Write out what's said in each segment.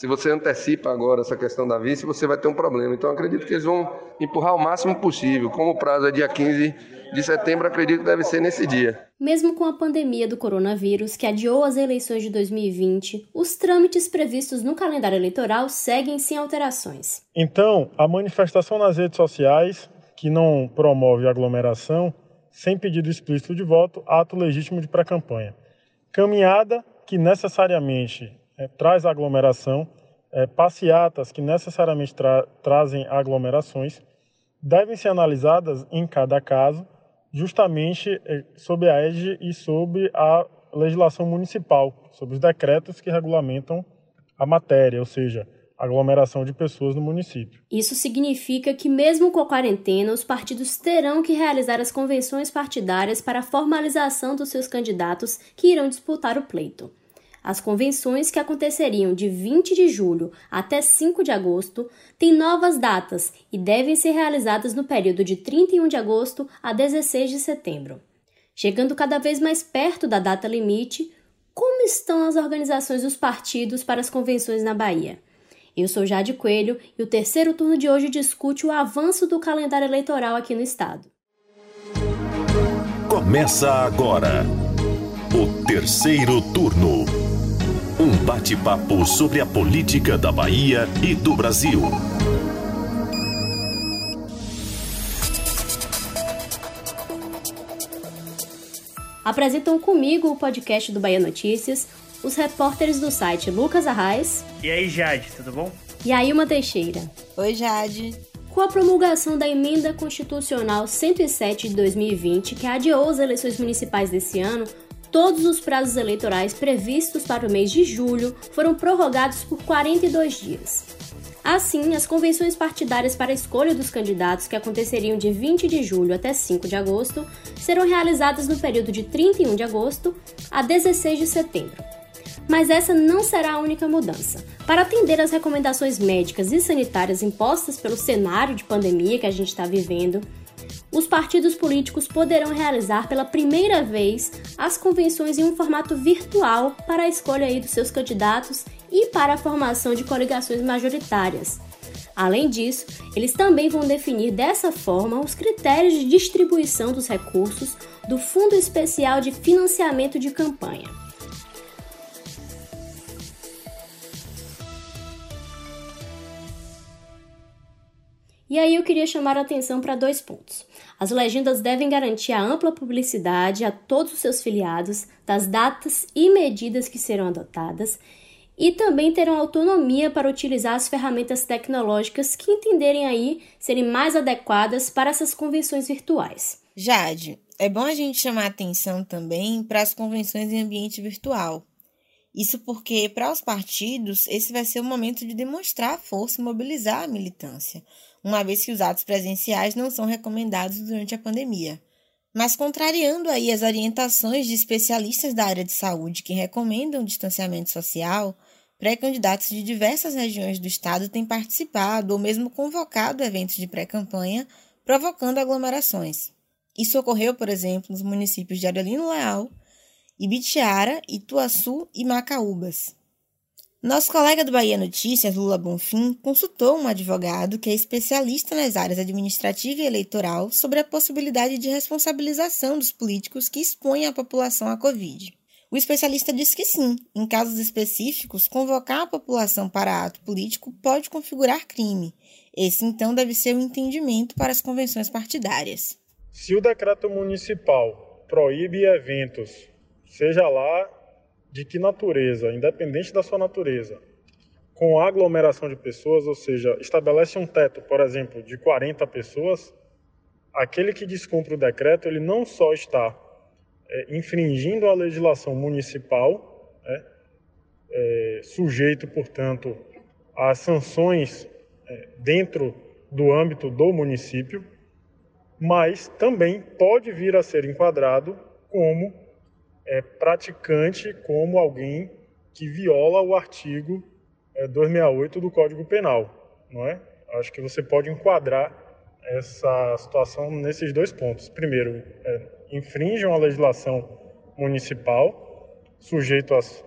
Se você antecipa agora essa questão da vice, você vai ter um problema. Então, acredito que eles vão empurrar o máximo possível. Como o prazo é dia 15 de setembro, acredito que deve ser nesse dia. Mesmo com a pandemia do coronavírus, que adiou as eleições de 2020, os trâmites previstos no calendário eleitoral seguem sem alterações. Então, a manifestação nas redes sociais, que não promove aglomeração, sem pedido explícito de voto, ato legítimo de pré-campanha. Caminhada que necessariamente é, traz aglomeração, é, passeatas que necessariamente tra trazem aglomerações, devem ser analisadas em cada caso, justamente é, sob a égide e sob a legislação municipal, sobre os decretos que regulamentam a matéria, ou seja, aglomeração de pessoas no município. Isso significa que, mesmo com a quarentena, os partidos terão que realizar as convenções partidárias para a formalização dos seus candidatos que irão disputar o pleito. As convenções que aconteceriam de 20 de julho até 5 de agosto têm novas datas e devem ser realizadas no período de 31 de agosto a 16 de setembro. Chegando cada vez mais perto da data limite, como estão as organizações dos partidos para as convenções na Bahia? Eu sou Jade Coelho e o terceiro turno de hoje discute o avanço do calendário eleitoral aqui no estado. Começa agora o terceiro turno. Bate-papo sobre a política da Bahia e do Brasil. Apresentam comigo o podcast do Bahia Notícias os repórteres do site Lucas Arraes. E aí, Jade, tudo bom? E Ailma Teixeira. Oi, Jade. Com a promulgação da Emenda Constitucional 107 de 2020, que adiou as eleições municipais desse ano, todos os prazos eleitorais previstos para o mês de julho foram prorrogados por 42 dias. Assim, as convenções partidárias para a escolha dos candidatos, que aconteceriam de 20 de julho até 5 de agosto, serão realizadas no período de 31 de agosto a 16 de setembro. Mas essa não será a única mudança. Para atender às recomendações médicas e sanitárias impostas pelo cenário de pandemia que a gente está vivendo, os partidos políticos poderão realizar pela primeira vez as convenções em um formato virtual para a escolha aí dos seus candidatos e para a formação de coligações majoritárias. Além disso, eles também vão definir dessa forma os critérios de distribuição dos recursos do Fundo Especial de Financiamento de Campanha. E aí eu queria chamar a atenção para dois pontos. As legendas devem garantir a ampla publicidade a todos os seus filiados das datas e medidas que serão adotadas e também terão autonomia para utilizar as ferramentas tecnológicas que entenderem aí serem mais adequadas para essas convenções virtuais. Jade, é bom a gente chamar atenção também para as convenções em ambiente virtual. Isso porque, para os partidos, esse vai ser o momento de demonstrar a força e mobilizar a militância uma vez que os atos presenciais não são recomendados durante a pandemia. Mas contrariando aí as orientações de especialistas da área de saúde que recomendam o distanciamento social, pré-candidatos de diversas regiões do estado têm participado ou mesmo convocado eventos de pré-campanha, provocando aglomerações. Isso ocorreu, por exemplo, nos municípios de Arelino Leal, Ibitiara, Ituaçu e Macaúbas. Nosso colega do Bahia Notícias, Lula Bonfim, consultou um advogado que é especialista nas áreas administrativa e eleitoral sobre a possibilidade de responsabilização dos políticos que expõem a população à Covid. O especialista disse que sim, em casos específicos, convocar a população para ato político pode configurar crime. Esse, então, deve ser o entendimento para as convenções partidárias. Se o decreto municipal proíbe eventos, seja lá de que natureza, independente da sua natureza, com aglomeração de pessoas, ou seja, estabelece um teto, por exemplo, de 40 pessoas, aquele que descumpre o decreto, ele não só está é, infringindo a legislação municipal, né, é, sujeito, portanto, às sanções é, dentro do âmbito do município, mas também pode vir a ser enquadrado como é, praticante como alguém que viola o artigo é, 268 do Código Penal, não é? Acho que você pode enquadrar essa situação nesses dois pontos. Primeiro, é, infringem a legislação municipal, sujeito às,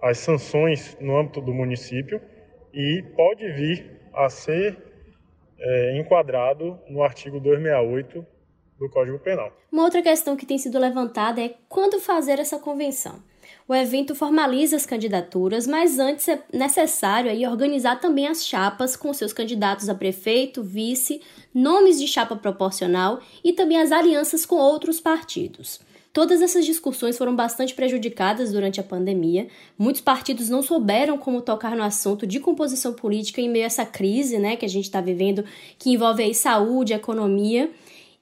às sanções no âmbito do município, e pode vir a ser é, enquadrado no artigo 268 do Código Penal. Uma outra questão que tem sido levantada é quando fazer essa convenção. O evento formaliza as candidaturas, mas antes é necessário aí organizar também as chapas com seus candidatos a prefeito, vice, nomes de chapa proporcional e também as alianças com outros partidos. Todas essas discussões foram bastante prejudicadas durante a pandemia. Muitos partidos não souberam como tocar no assunto de composição política em meio a essa crise, né, que a gente está vivendo, que envolve aí saúde, economia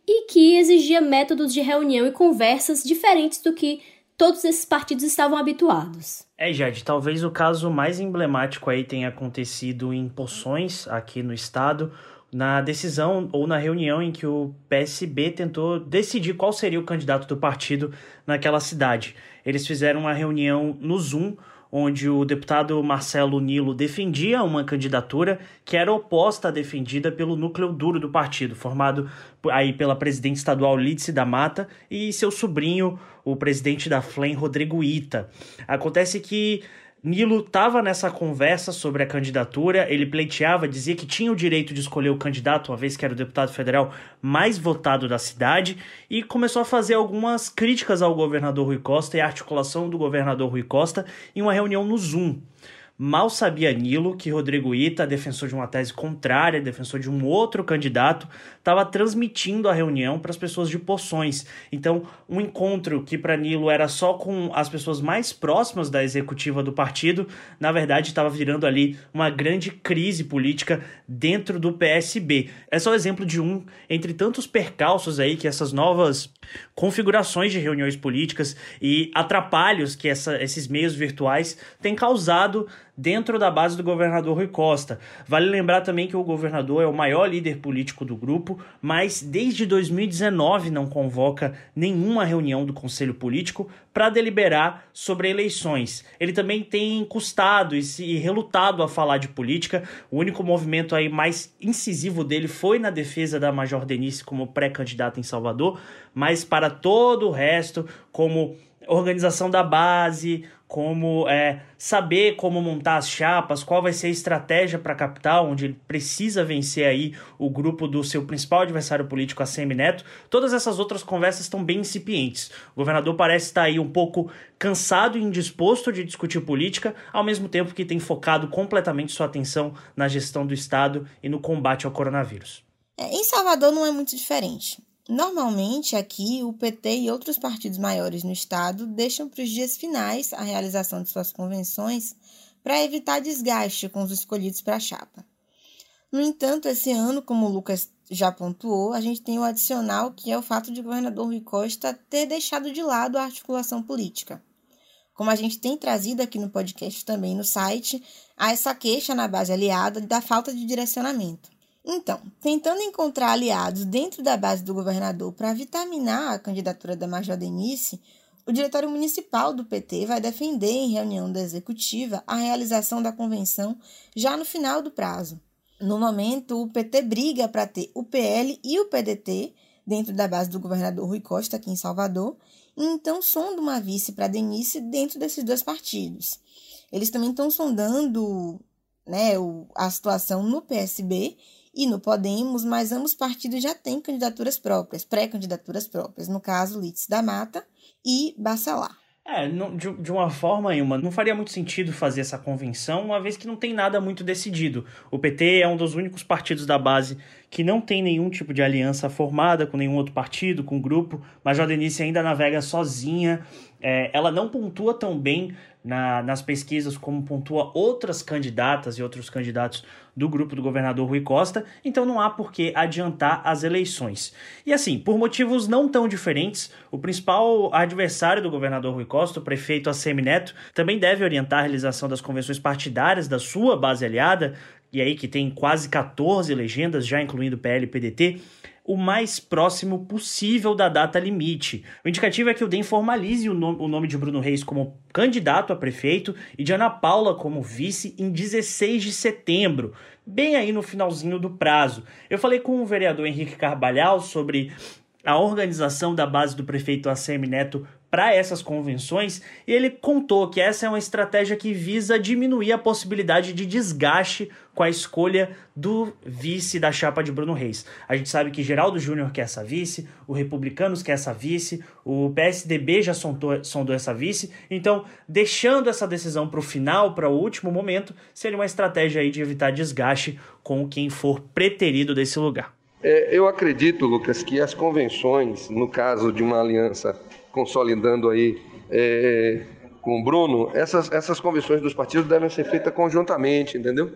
e que exigia métodos de reunião e conversas diferentes do que todos esses partidos estavam habituados. É, Jade, talvez o caso mais emblemático aí tenha acontecido em Poções, aqui no estado, na decisão ou na reunião em que o PSB tentou decidir qual seria o candidato do partido naquela cidade. Eles fizeram uma reunião no Zoom, onde o deputado Marcelo Nilo defendia uma candidatura que era oposta à defendida pelo núcleo duro do partido, formado aí pela presidente estadual Lídice da Mata e seu sobrinho, o presidente da FLEM, Rodrigo Ita. Acontece que Nilo estava nessa conversa sobre a candidatura, ele pleiteava, dizia que tinha o direito de escolher o candidato, uma vez que era o deputado federal mais votado da cidade, e começou a fazer algumas críticas ao governador Rui Costa e articulação do governador Rui Costa em uma reunião no Zoom. Mal sabia Nilo que Rodrigo Ita, defensor de uma tese contrária, defensor de um outro candidato, estava transmitindo a reunião para as pessoas de Poções. Então, um encontro que para Nilo era só com as pessoas mais próximas da executiva do partido, na verdade estava virando ali uma grande crise política dentro do PSB. É só exemplo de um entre tantos percalços aí que essas novas configurações de reuniões políticas e atrapalhos que essa, esses meios virtuais têm causado dentro da base do governador Rui Costa. Vale lembrar também que o governador é o maior líder político do grupo, mas desde 2019 não convoca nenhuma reunião do Conselho Político para deliberar sobre eleições. Ele também tem custado e se relutado a falar de política. O único movimento aí mais incisivo dele foi na defesa da Major Denise como pré-candidata em Salvador, mas para todo o resto, como organização da base, como é, saber como montar as chapas, qual vai ser a estratégia para a capital, onde ele precisa vencer aí o grupo do seu principal adversário político, a Semineto. Todas essas outras conversas estão bem incipientes. O governador parece estar aí um pouco cansado e indisposto de discutir política, ao mesmo tempo que tem focado completamente sua atenção na gestão do Estado e no combate ao coronavírus. É, em Salvador não é muito diferente. Normalmente, aqui, o PT e outros partidos maiores no Estado deixam para os dias finais a realização de suas convenções para evitar desgaste com os escolhidos para a chapa. No entanto, esse ano, como o Lucas já pontuou, a gente tem o adicional que é o fato de o governador Rui Costa ter deixado de lado a articulação política. Como a gente tem trazido aqui no podcast também no site, há essa queixa na base aliada da falta de direcionamento. Então, tentando encontrar aliados dentro da base do governador para vitaminar a candidatura da Major Denise, o Diretório Municipal do PT vai defender em reunião da executiva a realização da convenção já no final do prazo. No momento, o PT briga para ter o PL e o PDT dentro da base do governador Rui Costa aqui em Salvador, e então sonda uma vice para Denise dentro desses dois partidos. Eles também estão sondando né, a situação no PSB e no Podemos, mas ambos partidos já têm candidaturas próprias, pré-candidaturas próprias, no caso, Litz da Mata e Bacelar. É, não, de, de, uma forma, uma não faria muito sentido fazer essa convenção, uma vez que não tem nada muito decidido. O PT é um dos únicos partidos da base que não tem nenhum tipo de aliança formada com nenhum outro partido, com grupo. Mas a Denise ainda navega sozinha. É, ela não pontua tão bem na, nas pesquisas como pontua outras candidatas e outros candidatos do grupo do governador Rui Costa, então não há por que adiantar as eleições. E assim, por motivos não tão diferentes, o principal adversário do governador Rui Costa, o prefeito Assemi Neto, também deve orientar a realização das convenções partidárias da sua base aliada, e aí que tem quase 14 legendas, já incluindo PL e PDT, o mais próximo possível da data limite. O indicativo é que o DEM formalize o, o nome de Bruno Reis como candidato a prefeito e de Ana Paula como vice em 16 de setembro, bem aí no finalzinho do prazo. Eu falei com o vereador Henrique Carvalhal sobre a organização da base do prefeito ACM Neto para essas convenções e ele contou que essa é uma estratégia que visa diminuir a possibilidade de desgaste com a escolha do vice da chapa de Bruno Reis. A gente sabe que Geraldo Júnior quer essa vice, o Republicanos quer essa vice, o PSDB já sondou, sondou essa vice, então deixando essa decisão para o final, para o último momento, seria uma estratégia aí de evitar desgaste com quem for preterido desse lugar. É, eu acredito, Lucas, que as convenções, no caso de uma aliança consolidando aí é, com o Bruno, essas, essas convenções dos partidos devem ser feitas conjuntamente, entendeu?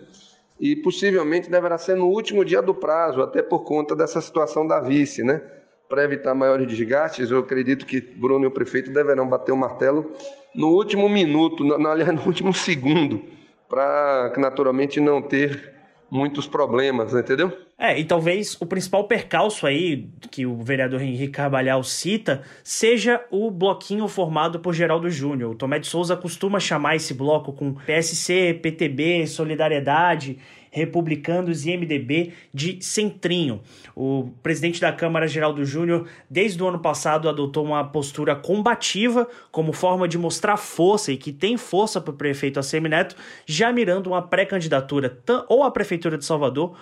E possivelmente deverá ser no último dia do prazo, até por conta dessa situação da vice, né? Para evitar maiores desgastes, eu acredito que Bruno e o prefeito deverão bater o martelo no último minuto, no, aliás, no último segundo, para naturalmente não ter muitos problemas, entendeu? É, e talvez o principal percalço aí que o vereador Henrique Carvalhal cita seja o bloquinho formado por Geraldo Júnior. O Tomé de Souza costuma chamar esse bloco com PSC, PTB, Solidariedade republicanos e MDB de centrinho. O presidente da Câmara, Geraldo Júnior, desde o ano passado adotou uma postura combativa como forma de mostrar força e que tem força para o prefeito Assemineto, já mirando uma pré-candidatura ou à Prefeitura de Salvador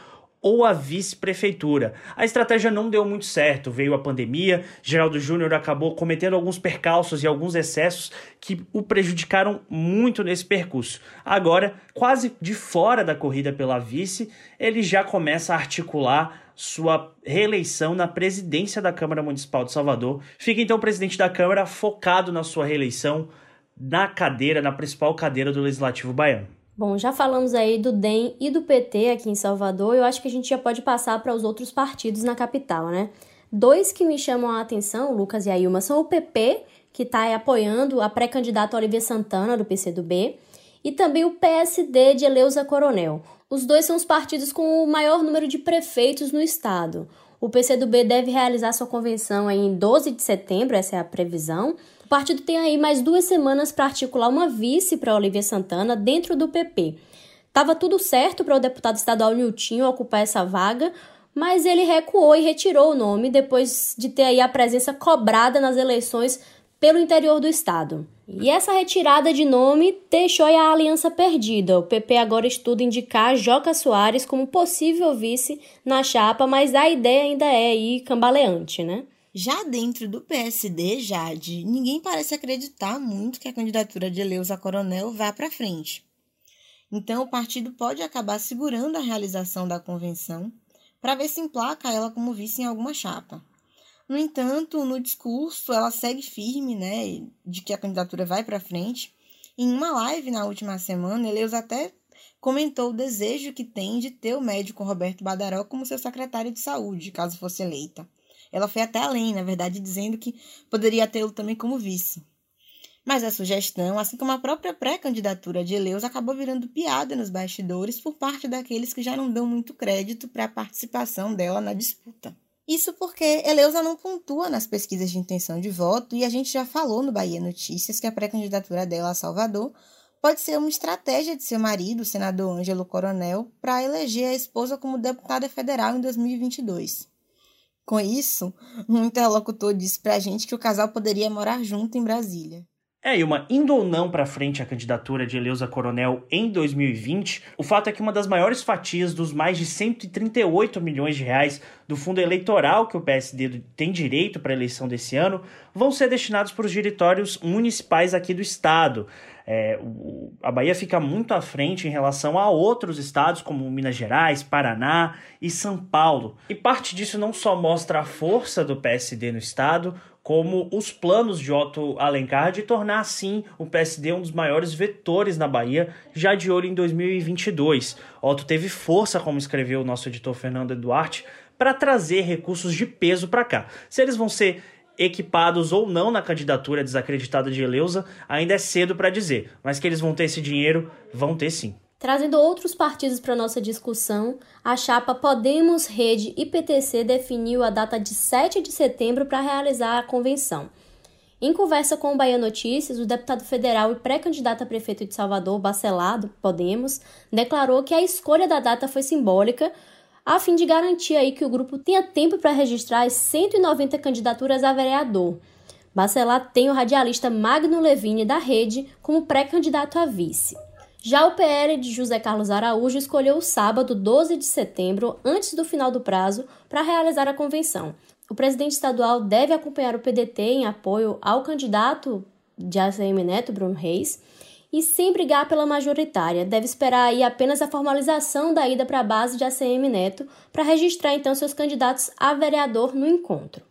ou a vice-prefeitura. A estratégia não deu muito certo, veio a pandemia, Geraldo Júnior acabou cometendo alguns percalços e alguns excessos que o prejudicaram muito nesse percurso. Agora, quase de fora da corrida pela vice, ele já começa a articular sua reeleição na presidência da Câmara Municipal de Salvador. Fica então o presidente da Câmara focado na sua reeleição na cadeira, na principal cadeira do Legislativo Baiano. Bom, já falamos aí do DEM e do PT aqui em Salvador, eu acho que a gente já pode passar para os outros partidos na capital, né? Dois que me chamam a atenção, Lucas e Ailma, são o PP, que está apoiando a pré-candidata Olivia Santana, do PCdoB, e também o PSD de Eleusa Coronel. Os dois são os partidos com o maior número de prefeitos no estado. O PCdoB deve realizar sua convenção em 12 de setembro, essa é a previsão, o partido tem aí mais duas semanas para articular uma vice para Olivia Santana dentro do PP. Tava tudo certo para o deputado estadual Niltinho ocupar essa vaga, mas ele recuou e retirou o nome depois de ter aí a presença cobrada nas eleições pelo interior do estado. E essa retirada de nome deixou a aliança perdida. O PP agora estuda indicar Joca Soares como possível vice na chapa, mas a ideia ainda é aí cambaleante, né? Já dentro do PSD, Jade, ninguém parece acreditar muito que a candidatura de Eleusa Coronel vá para frente. Então, o partido pode acabar segurando a realização da convenção para ver se emplaca ela como vice em alguma chapa. No entanto, no discurso, ela segue firme, né, de que a candidatura vai para frente. Em uma live na última semana, Eleusa até comentou o desejo que tem de ter o médico Roberto Badaró como seu secretário de saúde, caso fosse eleita. Ela foi até além, na verdade, dizendo que poderia tê-lo também como vice. Mas a sugestão, assim como a própria pré-candidatura de Eleus, acabou virando piada nos bastidores por parte daqueles que já não dão muito crédito para a participação dela na disputa. Isso porque Eleusa não pontua nas pesquisas de intenção de voto e a gente já falou no Bahia Notícias que a pré-candidatura dela a Salvador pode ser uma estratégia de seu marido, o senador Ângelo Coronel, para eleger a esposa como deputada federal em 2022. Com isso, um interlocutor disse pra gente que o casal poderia morar junto em Brasília. É, uma indo ou não para frente a candidatura de Eleusa Coronel em 2020, o fato é que uma das maiores fatias dos mais de 138 milhões de reais do fundo eleitoral que o PSD tem direito para a eleição desse ano vão ser destinados para os diretórios municipais aqui do estado. É, o, a Bahia fica muito à frente em relação a outros estados, como Minas Gerais, Paraná e São Paulo. E parte disso não só mostra a força do PSD no estado, como os planos de Otto Alencar de tornar, assim, o PSD um dos maiores vetores na Bahia, já de olho em 2022. Otto teve força, como escreveu o nosso editor Fernando Duarte, para trazer recursos de peso para cá. Se eles vão ser equipados ou não na candidatura desacreditada de Eleusa, ainda é cedo para dizer, mas que eles vão ter esse dinheiro, vão ter sim. Trazendo outros partidos para nossa discussão, a chapa Podemos, Rede e PTC definiu a data de 7 de setembro para realizar a convenção. Em conversa com o Bahia Notícias, o deputado federal e pré-candidato a prefeito de Salvador, Bacelado, Podemos, declarou que a escolha da data foi simbólica, a fim de garantir aí que o grupo tenha tempo para registrar as 190 candidaturas a vereador. Bacelar tem o radialista Magno Levine da Rede como pré-candidato a vice. Já o PL de José Carlos Araújo escolheu o sábado, 12 de setembro, antes do final do prazo, para realizar a convenção. O presidente estadual deve acompanhar o PDT em apoio ao candidato de ACM Neto, Bruno Reis, e sem brigar pela majoritária. Deve esperar aí apenas a formalização da ida para a base de ACM Neto para registrar então seus candidatos a vereador no encontro.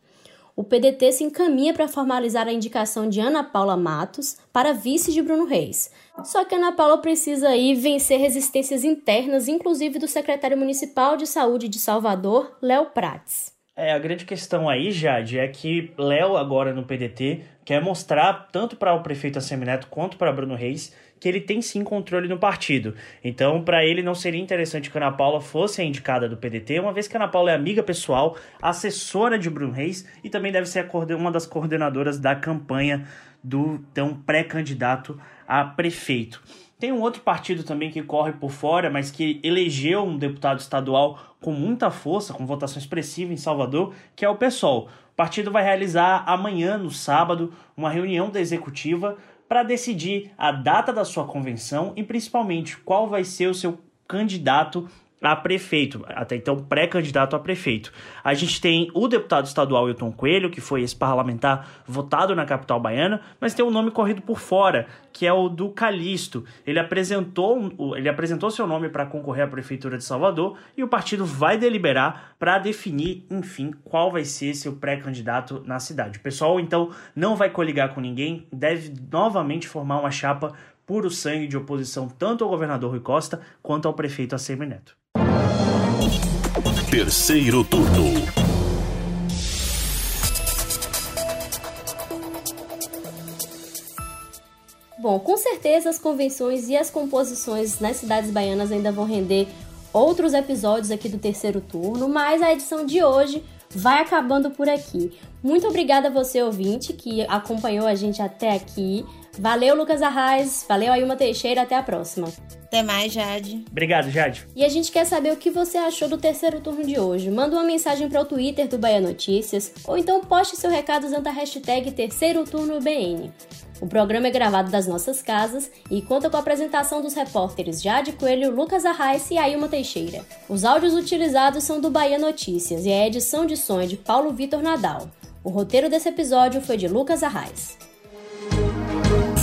O PDT se encaminha para formalizar a indicação de Ana Paula Matos para vice de Bruno Reis. Só que Ana Paula precisa aí vencer resistências internas, inclusive do secretário municipal de saúde de Salvador, Léo Prates. É, a grande questão aí, Jade, é que Léo, agora no PDT, quer mostrar, tanto para o prefeito Assemineto quanto para Bruno Reis, que ele tem sim controle no partido. Então, para ele não seria interessante que a Ana Paula fosse a indicada do PDT, uma vez que a Ana Paula é amiga pessoal, assessora de Bruno Reis e também deve ser uma das coordenadoras da campanha do então pré-candidato a prefeito. Tem um outro partido também que corre por fora, mas que elegeu um deputado estadual com muita força, com votação expressiva em Salvador, que é o PSOL. O partido vai realizar amanhã, no sábado, uma reunião da executiva para decidir a data da sua convenção e principalmente qual vai ser o seu candidato a prefeito, até então pré-candidato a prefeito. A gente tem o deputado estadual Hilton Coelho, que foi esse parlamentar votado na capital baiana, mas tem um nome corrido por fora, que é o do Calixto. Ele apresentou, ele apresentou seu nome para concorrer à prefeitura de Salvador e o partido vai deliberar para definir, enfim, qual vai ser seu pré-candidato na cidade. O pessoal então não vai coligar com ninguém, deve novamente formar uma chapa puro sangue de oposição tanto ao governador Rui Costa quanto ao prefeito ACM Neto. Terceiro turno. Bom, com certeza as convenções e as composições nas cidades baianas ainda vão render outros episódios aqui do terceiro turno, mas a edição de hoje vai acabando por aqui. Muito obrigada a você, ouvinte, que acompanhou a gente até aqui. Valeu, Lucas Arraes. Valeu, Ailma Teixeira. Até a próxima. Até mais, Jade. Obrigado, Jade. E a gente quer saber o que você achou do terceiro turno de hoje. Manda uma mensagem para o Twitter do Bahia Notícias ou então poste seu recado usando a hashtag Terceiro Turno BN. O programa é gravado das nossas casas e conta com a apresentação dos repórteres Jade Coelho, Lucas Arraes e Ailma Teixeira. Os áudios utilizados são do Bahia Notícias e a edição de som é de Paulo Vitor Nadal. O roteiro desse episódio foi de Lucas Arraes.